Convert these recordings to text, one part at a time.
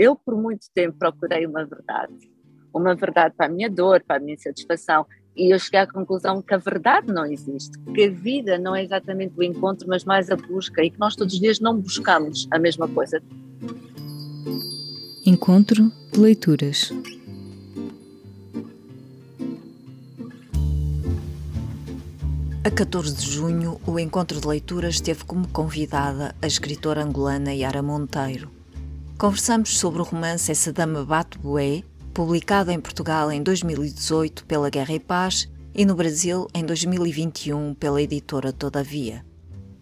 eu por muito tempo procurei uma verdade, uma verdade para a minha dor, para a minha insatisfação, e eu cheguei à conclusão que a verdade não existe, que a vida não é exatamente o encontro, mas mais a busca, e que nós todos os dias não buscamos a mesma coisa. Encontro de leituras. A 14 de junho, o Encontro de Leituras teve como convidada a escritora angolana Yara Monteiro. Conversamos sobre o romance Essa Dama Bate Bué, publicado em Portugal em 2018 pela Guerra e Paz e no Brasil em 2021 pela editora Todavia.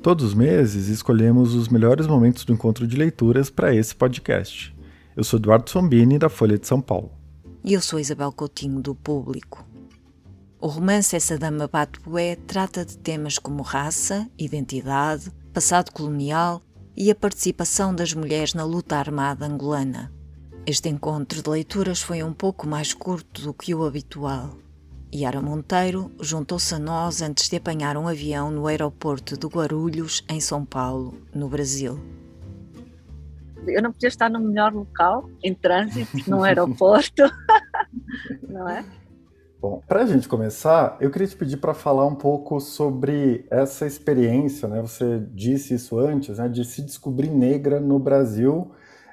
Todos os meses escolhemos os melhores momentos do encontro de leituras para esse podcast. Eu sou Eduardo Sombini, da Folha de São Paulo. E eu sou Isabel Coutinho, do Público. O romance Essa Dama Batué trata de temas como raça, identidade, passado colonial e a participação das mulheres na luta armada angolana. Este encontro de leituras foi um pouco mais curto do que o habitual. Yara Monteiro juntou-se a nós antes de apanhar um avião no aeroporto de Guarulhos, em São Paulo, no Brasil. Eu não podia estar no melhor local, em trânsito, no aeroporto, não é? Bom, para a gente começar, eu queria te pedir para falar um pouco sobre essa experiência, né? Você disse isso antes, né? De se descobrir negra no Brasil.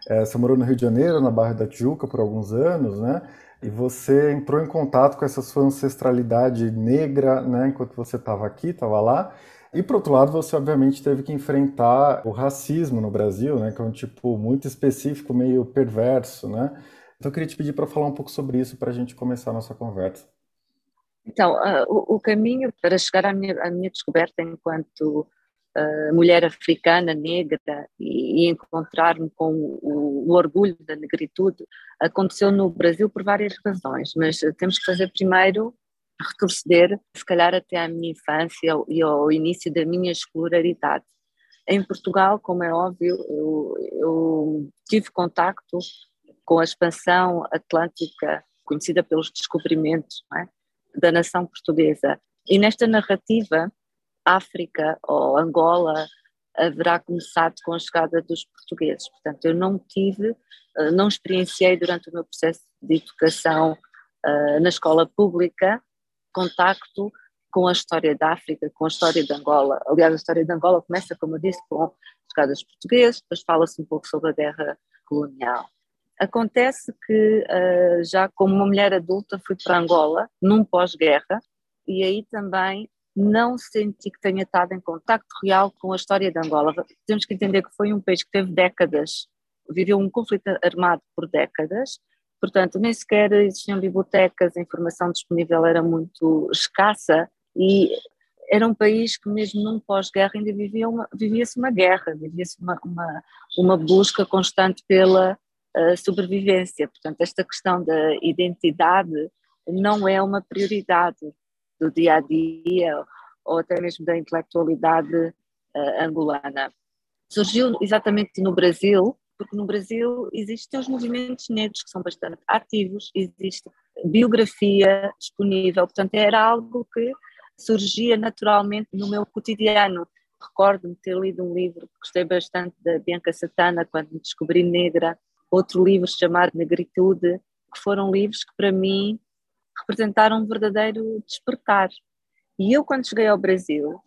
É, você morou no Rio de Janeiro, na Barra da Tijuca, por alguns anos, né? E você entrou em contato com essa sua ancestralidade negra, né? Enquanto você estava aqui, estava lá. E por outro lado, você obviamente teve que enfrentar o racismo no Brasil, né? Que é um tipo muito específico, meio perverso, né? Então eu queria te pedir para falar um pouco sobre isso para a gente começar a nossa conversa. Então, uh, o, o, caminho para chegar à minha, à minha descoberta enquanto uh, mulher africana, negra, e, e encontrar-me com o, o, orgulho da negritude aconteceu no Brasil por várias razões, mas temos que fazer primeiro retroceder, se calhar até à minha infância e ao início da minha escolaridade. Em Portugal, como é óbvio, eu, eu tive contacto com a expansão atlântica conhecida pelos descobrimentos, é? Da nação portuguesa. E nesta narrativa, África ou Angola haverá começado com a chegada dos portugueses. Portanto, eu não tive, eh, não experienciei durante o meu processo de educação eh, na escola pública contacto com a história da África, com a história de Angola. Aliás, a história de Angola começa, como eu disse, com a chegada dos portugueses, depois fala-se um pouco sobre a guerra colonial. Acontece que uh, já como uma mulher adulta fui para Angola, num pós-guerra, e aí também não senti que tenha estado em contacto real com a história de Angola. Temos que entender que foi um país que teve décadas, viveu um conflito armado por décadas, portanto nem sequer existiam bibliotecas, a informação disponível era muito escassa e era um país que mesmo num pós-guerra ainda vivia uma, vivia-se uma guerra, vivia-se uma, uma, uma busca constante pela sobrevivência. Portanto, esta questão da identidade não é uma prioridade do dia a dia ou até mesmo da intelectualidade uh, angolana. Surgiu exatamente no Brasil, porque no Brasil existem os movimentos negros que são bastante ativos, existe biografia disponível, portanto era algo que surgia naturalmente no meu cotidiano. Recordo-me ter lido um livro que gostei bastante da Bianca Satana quando me descobri negra, outro livro chamado Negritude, que foram livros que para mim representaram um verdadeiro despertar. E eu, quando cheguei ao Brasil,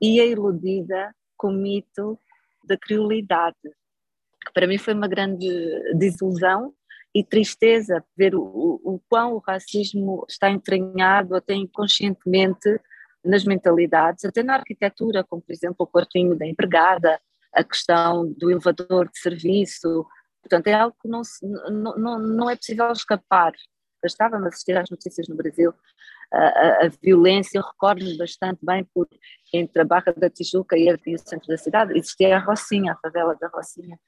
ia iludida com o mito da criolidade, que para mim foi uma grande desilusão e tristeza ver o, o, o quão o racismo está entranhado até inconscientemente nas mentalidades, até na arquitetura, como por exemplo o quartinho da empregada, a questão do elevador de serviço, Portanto, é algo que não, se, não, não, não é possível escapar. Eu estava a assistir às notícias no Brasil, a, a, a violência, eu recordo-me bastante bem, por, entre a Barra da Tijuca e, e o centro da cidade, existia a Rocinha, a favela da Rocinha,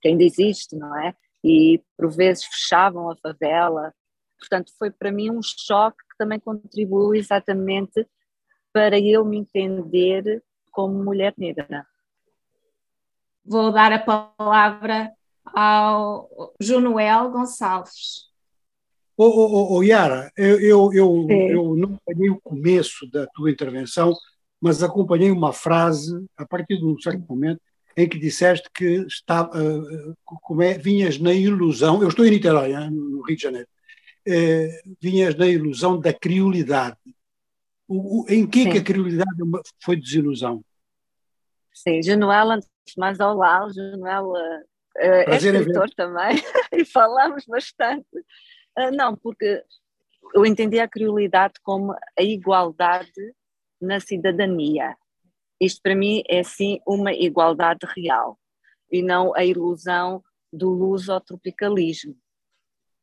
que ainda existe, não é? E por vezes fechavam a favela. Portanto, foi para mim um choque que também contribuiu exatamente para eu me entender como mulher negra. Vou dar a palavra ao Junoel Gonçalves. Ô, ô, ô, Yara, eu, eu, eu, eu não acompanhei o começo da tua intervenção, mas acompanhei uma frase, a partir de um certo momento, em que disseste que estava, uh, como é, vinhas na ilusão, eu estou em Niterói, no Rio de Janeiro, uh, vinhas na ilusão da criolidade. O, o, em que, que a criolidade foi desilusão? Sim, Januel, antes de mais, olá, o Uh, é escritor também, e falamos bastante. Uh, não, porque eu entendi a criolidade como a igualdade na cidadania. Isto para mim é sim uma igualdade real e não a ilusão do luso-tropicalismo.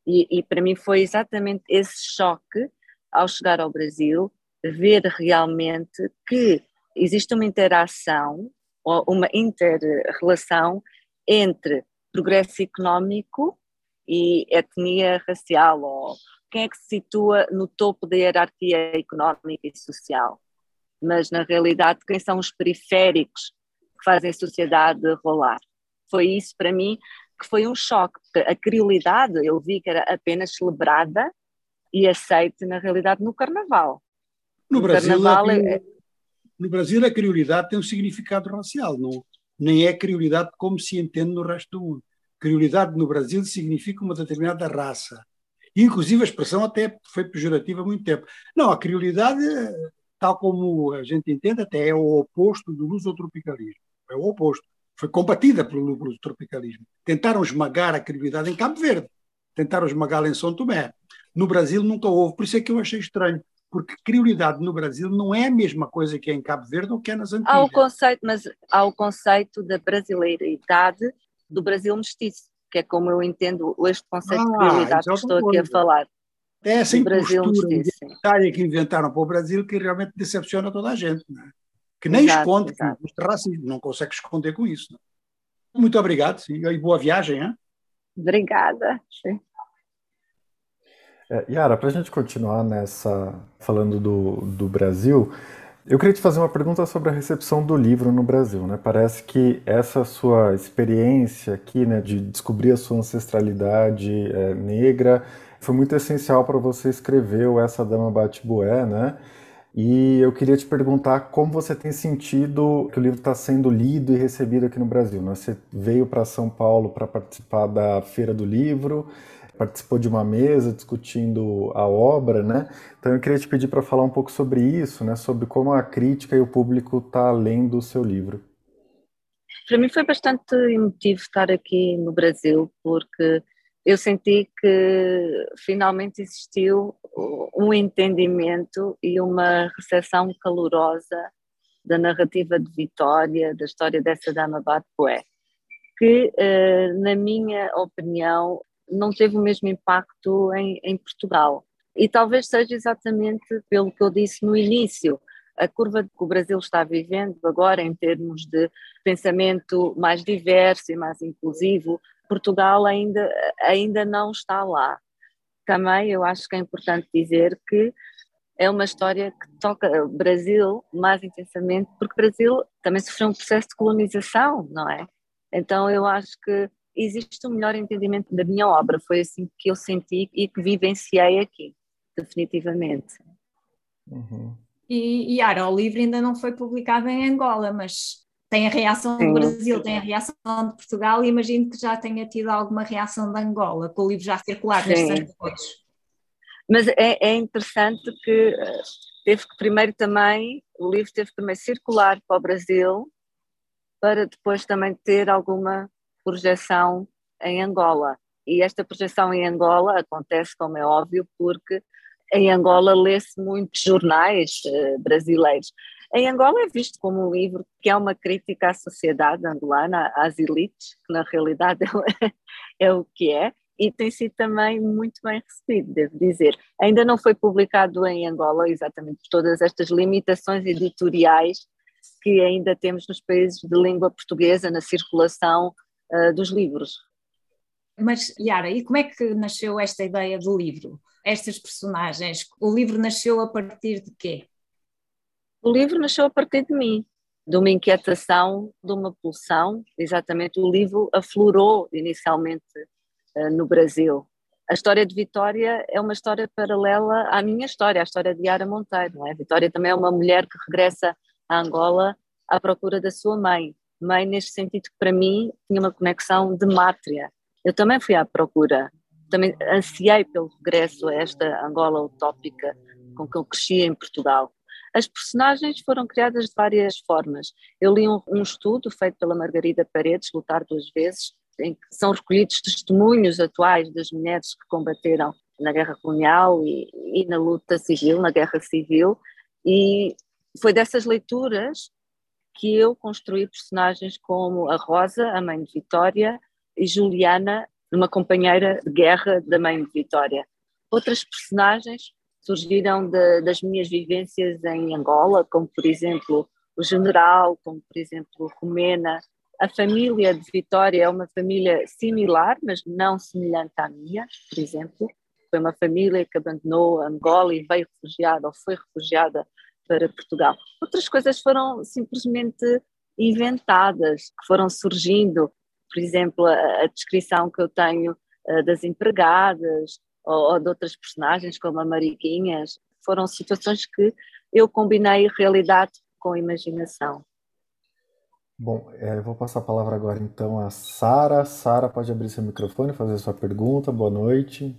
E, e para mim foi exatamente esse choque ao chegar ao Brasil, ver realmente que existe uma interação ou uma inter-relação entre progresso económico e etnia racial ou quem é que se situa no topo da hierarquia económica e social. Mas, na realidade, quem são os periféricos que fazem a sociedade rolar? Foi isso, para mim, que foi um choque, porque a criolidade eu vi que era apenas celebrada e aceite, na realidade, no Carnaval. No, no Brasil, carnaval, é... no Brasil, a criolidade tem um significado racial, não, nem é criolidade como se entende no resto do mundo. Criolidade no Brasil significa uma determinada raça Inclusive a expressão até foi pejorativa há muito tempo. Não, a criolidade, tal como a gente entende, até é o oposto do lusotropicalismo. É o oposto. Foi combatida pelo lusotropicalismo. Tentaram esmagar a criolidade em Cabo Verde, tentaram esmagá-la em São Tomé. No Brasil nunca houve, por isso é que eu achei estranho, porque criolidade no Brasil não é a mesma coisa que é em Cabo Verde ou que é nas Antilhas. Há o conceito, mas há o conceito da brasileiridade do Brasil mestiço que é como eu entendo este conceito ah, de prioridade que estou aqui a falar. É essa impostura identitária que inventaram para o Brasil que realmente decepciona toda a gente, é? que nem exato, esconde exato. que racismo, não consegue esconder com isso. É? Muito obrigado sim, e boa viagem. Hein? Obrigada. Sim. É, Yara, para a gente continuar nessa, falando do, do Brasil, eu queria te fazer uma pergunta sobre a recepção do livro no Brasil. Né? Parece que essa sua experiência aqui, né, de descobrir a sua ancestralidade é, negra, foi muito essencial para você escrever o Essa Dama Bate-Bué, né? E eu queria te perguntar como você tem sentido que o livro está sendo lido e recebido aqui no Brasil. Né? Você veio para São Paulo para participar da Feira do Livro, participou de uma mesa discutindo a obra, né? Então eu queria te pedir para falar um pouco sobre isso, né? Sobre como a crítica e o público está lendo o seu livro. Para mim foi bastante emotivo estar aqui no Brasil, porque eu senti que finalmente existiu um entendimento e uma recepção calorosa da narrativa de Vitória, da história dessa dama Batpoé, que, eh, na minha opinião, não teve o mesmo impacto em, em Portugal. E talvez seja exatamente pelo que eu disse no início, a curva que o Brasil está vivendo agora em termos de pensamento mais diverso e mais inclusivo, Portugal ainda, ainda não está lá. Também eu acho que é importante dizer que é uma história que toca o Brasil mais intensamente, porque o Brasil também sofreu um processo de colonização, não é? Então eu acho que existe um melhor entendimento da minha obra. Foi assim que eu senti e que vivenciei aqui, definitivamente. Uhum. E, e Ara, o livro ainda não foi publicado em Angola, mas tem a reação do Brasil, tem a reação de Portugal e imagino que já tenha tido alguma reação de Angola, com o livro já circular nestes todos. Mas é, é, interessante que eh, teve que primeiro também, o livro teve que primeiro circular para o Brasil, para depois também ter alguma projeção em Angola. E esta projeção em Angola acontece, como é óbvio, porque em Angola lê-se muitos jornais uh, brasileiros. Em Angola é visto como um livro que é uma crítica à sociedade angolana, às elites, que na realidade é, é o que é, e tem sido também muito bem recebido, devo dizer. Ainda não foi publicado em Angola exatamente por todas estas limitações editoriais que ainda temos nos países de língua portuguesa na circulação uh, dos livros. Mas, Yara, e como é que nasceu esta ideia do livro? Estas personagens, o livro nasceu a partir de quê? O livro nasceu a partir de mim, de uma inquietação, de uma pulsão. Exatamente, o livro aflorou inicialmente uh, no Brasil. A história de Vitória é uma história paralela à minha história, à história de Yara Monteiro. Não é? Vitória também é uma mulher que regressa a Angola à procura da sua mãe mãe neste sentido que para mim tinha uma conexão de mátria. Eu também fui à procura, também ansiei pelo regresso a esta Angola utópica com que eu cresci em Portugal. As personagens foram criadas de várias formas. Eu li um, um estudo feito pela Margarida Paredes, Lutar Duas Vezes, em que são recolhidos testemunhos atuais das mulheres que combateram na guerra colonial e, e na luta civil, na guerra civil, e foi dessas leituras que eu construí personagens como a Rosa, a mãe de Vitória, e Juliana, uma companheira de guerra da mãe de Vitória. Outras personagens surgiram de, das minhas vivências em Angola, como por exemplo o general, como por exemplo Romena. A família de Vitória é uma família similar, mas não semelhante à minha, por exemplo. Foi uma família que abandonou Angola e veio refugiada ou foi refugiada para Portugal. Outras coisas foram simplesmente inventadas, que foram surgindo. Por exemplo, a, a descrição que eu tenho uh, das empregadas ou, ou, de outras personagens, como a Mariquinhas, foram situações que eu combinei realidade com imaginação. Bom, é, vou passar a palavra agora então a Sara. Sara, pode abrir seu microfone e fazer sua pergunta. Boa noite.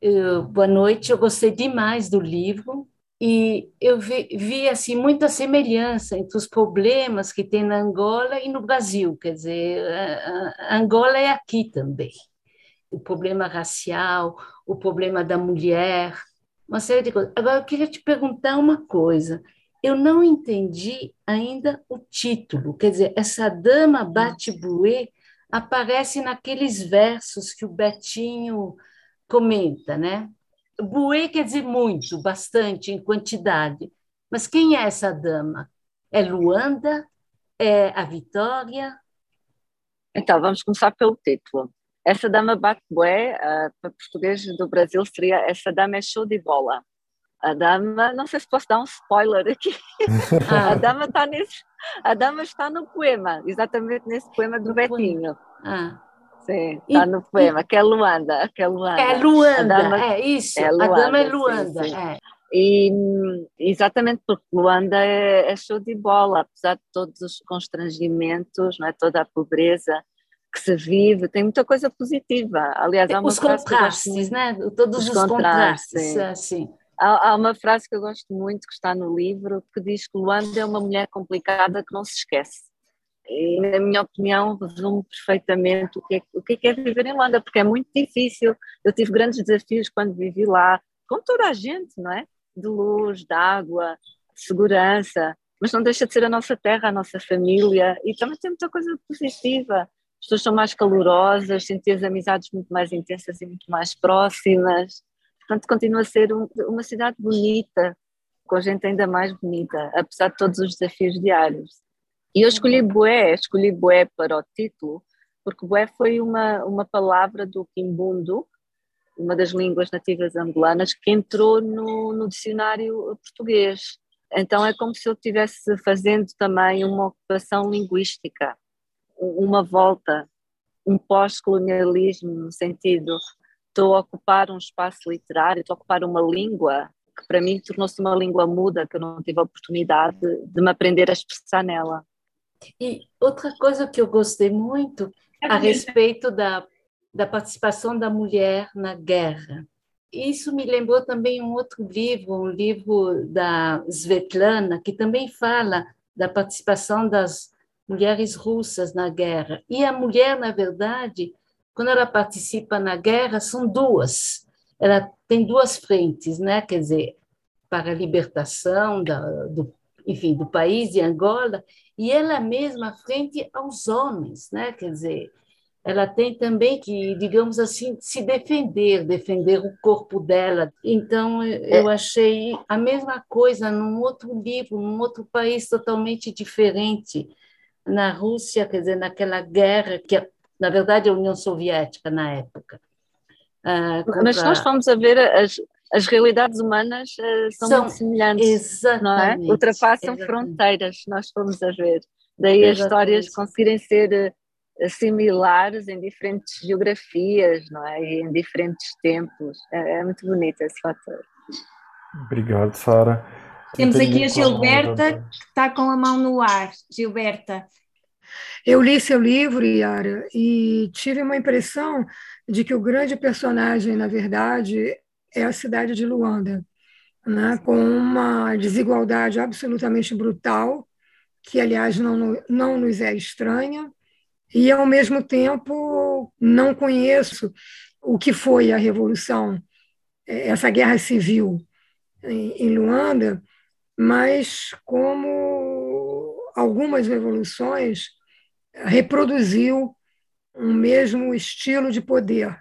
Eu, boa noite, eu gostei demais do livro e eu vi, vi, assim muita semelhança entre os problemas que tem na Angola e no Brasil, quer dizer, a, a Angola é aqui também. O problema racial, o problema da mulher, uma série de coisas. Agora eu queria te perguntar uma coisa. Eu não entendi ainda o título, quer dizer, essa dama bate-buê aparece naqueles versos que o Betinho comenta, né? Buê quer dizer muito, bastante, em quantidade. Mas quem é essa dama? É Luanda? É a Vitória? Então, vamos começar pelo título. Essa dama bate bué, uh, para português do Brasil seria essa dama é show de bola. A dama, não sei se posso dar um spoiler aqui. a dama está nesse, a dama está no poema, exatamente nesse poema do Betinho. Ah. Sim, está no poema, que é Luanda, que é Luanda. É Luanda, dama, é isso, é Luanda, a dama é Luanda. Sim, sim. É. E exatamente porque Luanda é, é, show de bola, apesar de todos os constrangimentos, não é? toda a pobreza que se vive, tem muita coisa positiva. Aliás, há uma os contrastes, né? Todos os, os contrastes, assim. Há, há, uma frase que eu gosto muito que está no livro que diz que Luanda é uma mulher complicada que não se esquece e, na minha opinião, resume perfeitamente o que, é, o que é, viver em Luanda, porque é muito difícil. Eu tive grandes desafios quando vivi lá, com toda a gente, não é? De luz, de água, de segurança, mas não deixa de ser a nossa terra, a nossa família, e também tem muita coisa positiva. As pessoas são mais calorosas, senti as amizades muito mais intensas e muito mais próximas. Portanto, continua a ser um, uma cidade bonita, com gente ainda mais bonita, apesar de todos os desafios diários. E eu escolhi Boé, escolhi Boé para o título, porque Boé foi uma, uma palavra do Quimbundo, uma das línguas nativas angolanas, que entrou no, no dicionário português. Então é como se eu estivesse fazendo também uma ocupação linguística, uma volta, um pós-colonialismo, no sentido, estou a ocupar um espaço literário, estou a ocupar uma língua que para mim tornou-se uma língua muda, que eu não tive a oportunidade de me aprender a expressar nela. E outra coisa que eu gostei muito a respeito da, da participação da mulher na guerra. Isso me lembrou também um outro livro, um livro da Svetlana, que também fala da participação das mulheres russas na guerra. E a mulher, na verdade, quando ela participa na guerra, são duas. Ela tem duas frentes, né? Quer dizer, para a libertação da, do, enfim, do país de Angola e ela mesma frente aos homens, né? Quer dizer, ela tem também que, digamos assim, se defender, defender o corpo dela. Então, eu é. achei a mesma coisa num outro livro, num outro país totalmente diferente, na Rússia, quer dizer, naquela guerra que, na verdade, é a União Soviética na época. Uh, contra... Mas nós fomos a ver as, as realidades humanas uh, são, são, muito semelhantes, não é? Ultrapassam exatamente. fronteiras, nós fomos a ver. Daí exatamente. as histórias conseguirem ser uh, similares em diferentes geografias, não é? E em diferentes tempos. É, é muito bonito esse fator. Obrigado, Sara. Temos aqui a Gilberta, que está com a mão no ar. Gilberta. Eu li seu livro, Yara, e tive uma impressão de que o grande personagem, na verdade, é a cidade de Luanda, né? com uma desigualdade absolutamente brutal, que, aliás, não, não nos é estranha, e, ao mesmo tempo, não conheço o que foi a Revolução, é, essa guerra civil em Luanda, mas como algumas revoluções reproduziu um mesmo estilo de poder,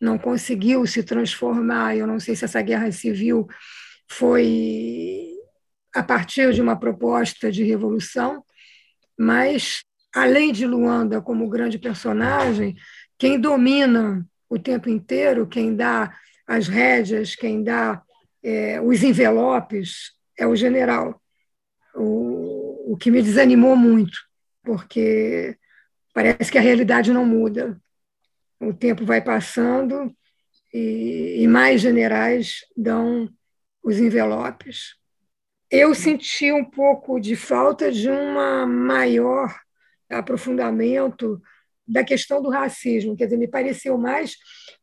não conseguiu se transformar. Eu não sei se essa guerra civil foi a partir de uma proposta de revolução, mas além de Luanda como grande personagem, quem domina o tempo inteiro, quem dá as rédeas, quem dá é, os envelopes, é o general. O, o que me desanimou muito, porque parece que a realidade não muda. O tempo vai passando e, e mais generais dão os envelopes. Eu senti um pouco de falta de um maior aprofundamento da questão do racismo, quer dizer, me pareceu mais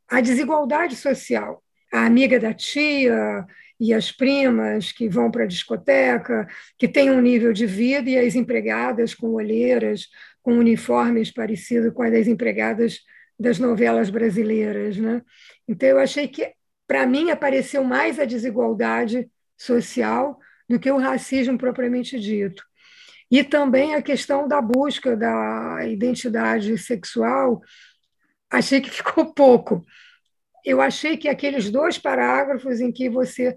a desigualdade social. A amiga da tia e as primas que vão para a discoteca, que têm um nível de vida, e as empregadas com olheiras, com uniformes parecidos com as das empregadas das novelas brasileiras. Né? Então, eu achei que, para mim, apareceu mais a desigualdade social do que o racismo propriamente dito. E também a questão da busca da identidade sexual, achei que ficou pouco. Eu achei que aqueles dois parágrafos em que você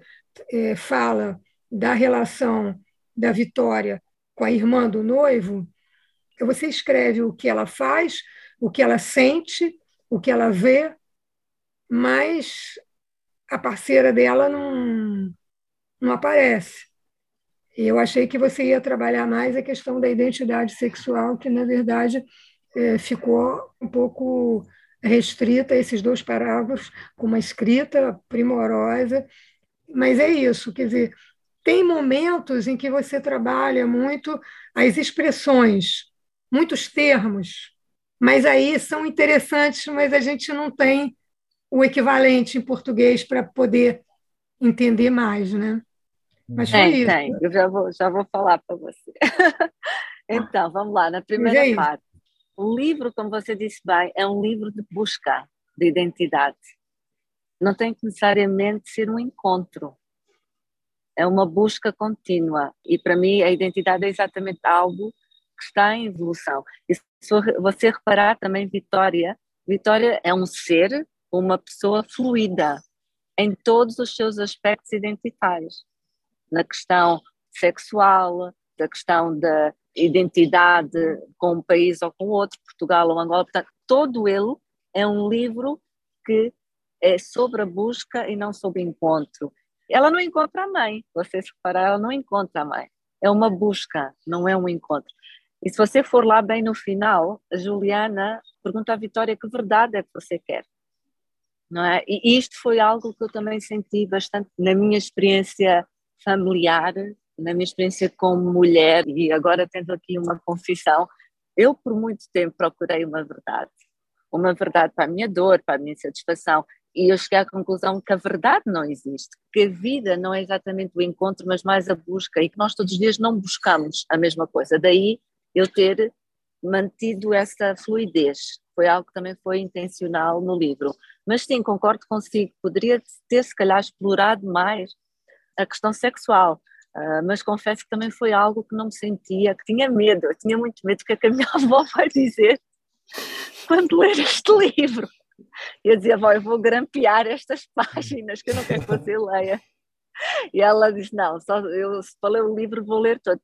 é, fala da relação da Vitória com a irmã do noivo, você escreve o que ela faz, o que ela sente, o que ela vê, mas a parceira dela não, não aparece. E eu achei que você ia trabalhar mais a questão da identidade sexual, que, na verdade, é, ficou um pouco restrita a esses dois parágrafos, com uma escrita primorosa. Mas é isso, quer dizer, tem momentos em que você trabalha muito as expressões, muitos termos, mas aí são interessantes, mas a gente não tem o equivalente em português para poder entender mais, né? Mas foi tem, isso. Tem, eu já vou, já vou falar para você. então, vamos lá, na primeira parte. O livro, como você disse bem, é um livro de busca de identidade. Não tem que necessariamente ser um encontro. É uma busca contínua. E para mim, a identidade é exatamente algo que está em evolução. E se você reparar também, Vitória, Vitória é um ser, uma pessoa fluida em todos os seus aspectos identitários na questão sexual, da questão da identidade com um país ou com outro, Portugal ou Angola, portanto, todo ele é um livro que é sobre a busca e não sobre encontro. Ela não encontra a mãe, vocês repararam, ela não encontra a mãe. É uma busca, não é um encontro. E se você for lá bem no final, a Juliana pergunta à Vitória que verdade é que você quer. Não é? E isto foi algo que eu também senti bastante na minha experiência familiar, na minha experiência como mulher, e agora tendo aqui uma confissão, eu por muito tempo procurei uma verdade. Uma verdade para a minha dor, para a minha satisfação. E eu cheguei à conclusão que a verdade não existe, que a vida não é exatamente o encontro, mas mais a busca, e que nós todos os dias não buscamos a mesma coisa. Daí eu ter mantido essa fluidez. Foi algo que também foi intencional no livro. Mas sim, concordo consigo, poderia ter se calhar explorado mais a questão sexual. Uh, mas confesso que também foi algo que não me sentia, que tinha medo, eu tinha muito medo do que, é que a minha avó vai dizer quando ler este livro. Eu dizia, avó, eu vou grampear estas páginas que eu não quero que você leia. E ela disse, não, só eu, se for ler o livro vou ler todo.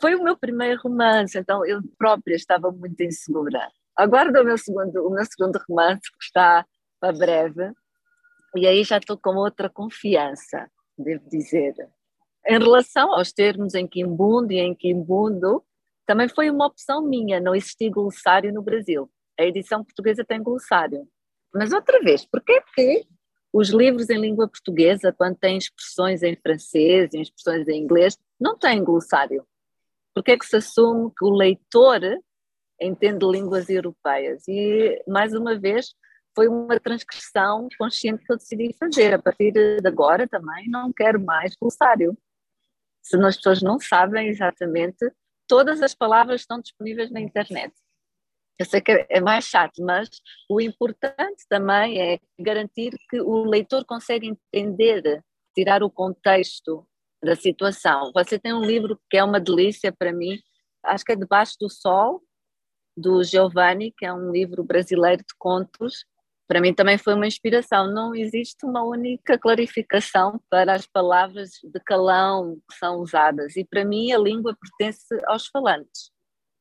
Foi o meu primeiro romance, então eu própria estava muito insegura. Aguardo o meu segundo, o meu segundo romance, que está para breve, e aí já estou com outra confiança devo dizer. Em relação aos termos em Quimbundo e em Quimbundo, também foi uma opção minha, não existia glossário no Brasil. A edição portuguesa tem glossário. Mas outra vez, porquê que Os livros em língua portuguesa, quando têm expressões em francês e expressões em inglês, não têm glossário. Porque é que se assume que o leitor entende línguas europeias? E, mais uma vez, foi uma transgressão consciente que eu decidi fazer. A partir de agora também não quero mais glossário. Se as pessoas não sabem exatamente, todas as palavras estão disponíveis na internet. Eu sei que é mais chato, mas o importante também é garantir que o leitor consegue entender, tirar o contexto da situação. Você tem um livro que é uma delícia para mim, acho que é Debaixo do Sol, do Giovanni, que é um livro brasileiro de contos. Para mim também foi uma inspiração. Não existe uma única clarificação para as palavras de calão que são usadas. E para mim a língua pertence aos falantes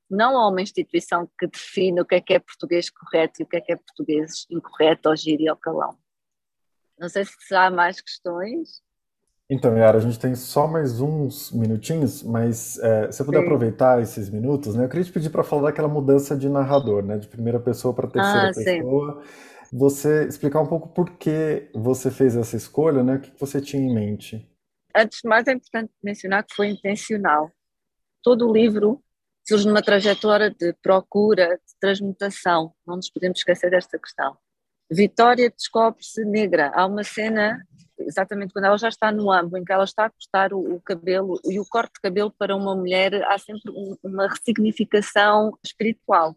não há uma instituição que define o que é que é português correto e o que é que é português incorreto, ou gíria ou calão. Não sei se há mais questões. Então, Yara, a gente tem só mais uns minutinhos, mas é, se eu puder Sim. aproveitar esses minutos, né, eu queria te pedir para falar daquela mudança de narrador, né, de primeira pessoa para terceira ah, pessoa. Sim. Você explicar um pouco por que você fez essa escolha, né, o que você tinha em mente? Antes de mais, é importante mencionar que foi intencional. Todo o livro surge numa trajetória de procura, de transmutação. Não nos podemos esquecer desta questão. Vitória descobre-se negra. Há uma cena, exatamente quando ela já está no âmbito, em que ela está a cortar o, o cabelo e o corte de cabelo para uma mulher, há sempre um, uma ressignificação espiritual.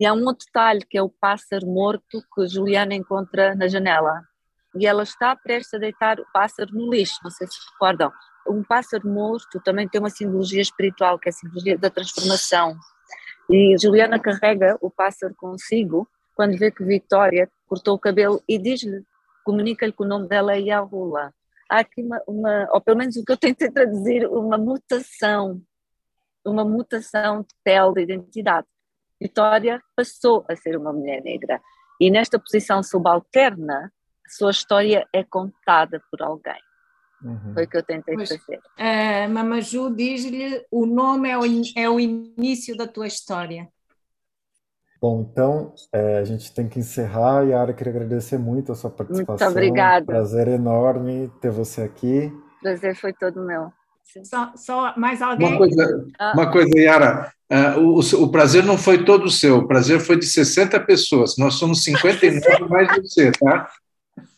E há um outro detalhe que é o pássaro morto que Juliana encontra na janela. E ela está prestes a deitar o pássaro no lixo, não sei se recordam um pássaro morto também tem uma simbologia espiritual, que é a simbologia da transformação. E Juliana carrega o pássaro consigo quando vê que Vitória cortou o cabelo e diz-lhe, comunica-lhe que o nome dela é Yahula. Há aqui uma, uma, ou pelo menos o que eu tentei traduzir, uma mutação, uma mutação de pele, de identidade. Vitória passou a ser uma mulher negra e nesta posição subalterna, a sua história é contada por alguém. Uhum. Foi o que eu tentei pois, fazer. Uh, Mamaju diz-lhe: o nome é o, é o início da tua história. Bom, então é, a gente tem que encerrar. Yara, queria agradecer muito a sua participação. Muito obrigada. Prazer enorme ter você aqui. Prazer foi todo meu. Só, só mais alguém? Uma coisa, ah. uma coisa Yara. Uh, o, o, prazer não foi todo seu, o prazer foi de 60 pessoas. Nós somos 59 mais você, tá?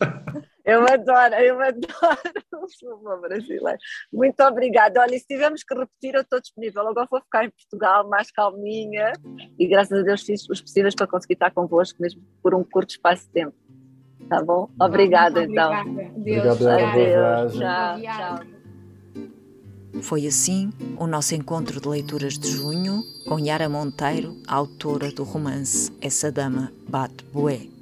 Eu adoro, eu adoro o futebol brasileiro. Muito obrigada. Olha, se tivermos que repetir, eu estou disponível. Agora vou ficar em Portugal, mais calminha, e graças a Deus fiz os possíveis para conseguir estar convosco, mesmo por um curto espaço de tempo. Tá bom? Obrigada, então. Deus. Obrigado, Tchau, tchau. Foi assim o nosso encontro de leituras de junho com Yara Monteiro, autora do romance Essa Dama Bate Bué.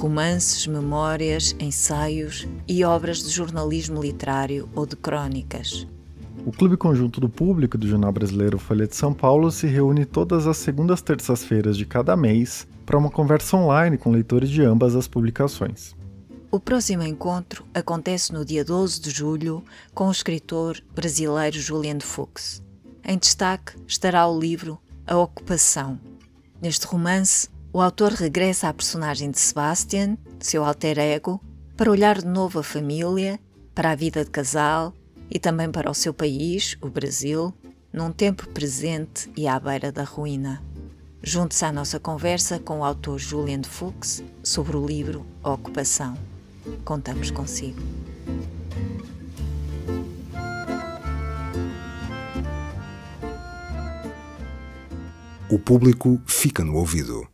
Romances, memórias, ensaios e obras de jornalismo literário ou de crônicas. O Clube Conjunto do Público do Jornal Brasileiro Folha de São Paulo se reúne todas as segundas terças-feiras de cada mês para uma conversa online com leitores de ambas as publicações. O próximo encontro acontece no dia 12 de julho com o escritor brasileiro Julian Fuchs. Em destaque estará o livro A Ocupação. Neste romance, o autor regressa à personagem de Sebastian, seu alter ego, para olhar de novo a família, para a vida de casal e também para o seu país, o Brasil, num tempo presente e à beira da ruína. Junte-se à nossa conversa com o autor Julian Fuchs sobre o livro Ocupação. Contamos consigo. O público fica no ouvido.